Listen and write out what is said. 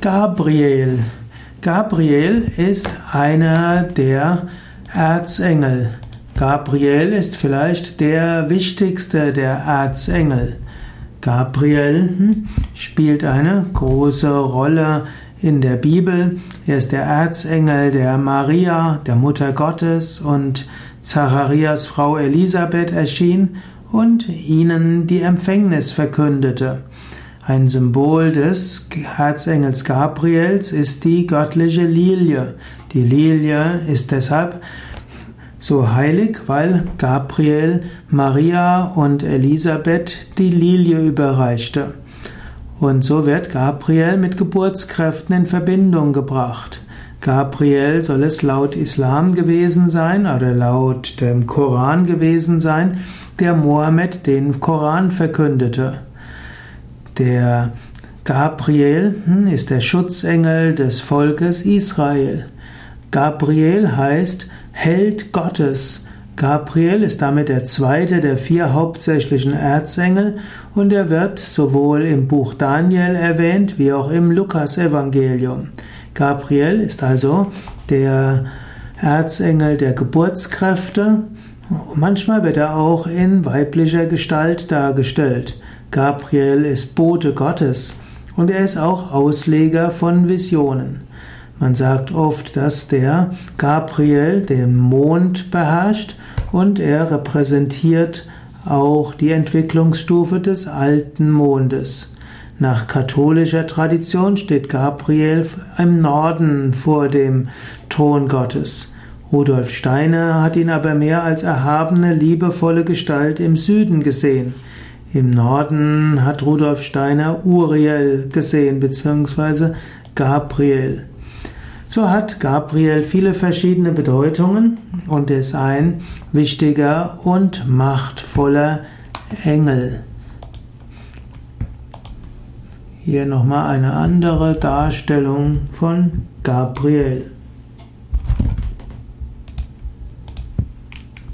Gabriel. Gabriel ist einer der Erzengel. Gabriel ist vielleicht der wichtigste der Erzengel. Gabriel hm, spielt eine große Rolle in der Bibel. Er ist der Erzengel der Maria, der Mutter Gottes und Zacharias Frau Elisabeth erschien und ihnen die Empfängnis verkündete. Ein Symbol des Erzengels Gabriels ist die göttliche Lilie. Die Lilie ist deshalb so heilig, weil Gabriel Maria und Elisabeth die Lilie überreichte. Und so wird Gabriel mit Geburtskräften in Verbindung gebracht. Gabriel soll es laut Islam gewesen sein oder laut dem Koran gewesen sein, der Mohammed den Koran verkündete. Der Gabriel hm, ist der Schutzengel des Volkes Israel. Gabriel heißt Held Gottes. Gabriel ist damit der zweite der vier hauptsächlichen Erzengel und er wird sowohl im Buch Daniel erwähnt wie auch im Lukas-Evangelium. Gabriel ist also der Erzengel der Geburtskräfte. Manchmal wird er auch in weiblicher Gestalt dargestellt. Gabriel ist Bote Gottes und er ist auch Ausleger von Visionen. Man sagt oft, dass der Gabriel den Mond beherrscht und er repräsentiert auch die Entwicklungsstufe des alten Mondes. Nach katholischer Tradition steht Gabriel im Norden vor dem Thron Gottes. Rudolf Steiner hat ihn aber mehr als erhabene, liebevolle Gestalt im Süden gesehen. Im Norden hat Rudolf Steiner Uriel gesehen, beziehungsweise Gabriel. So hat Gabriel viele verschiedene Bedeutungen und ist ein wichtiger und machtvoller Engel. Hier nochmal eine andere Darstellung von Gabriel.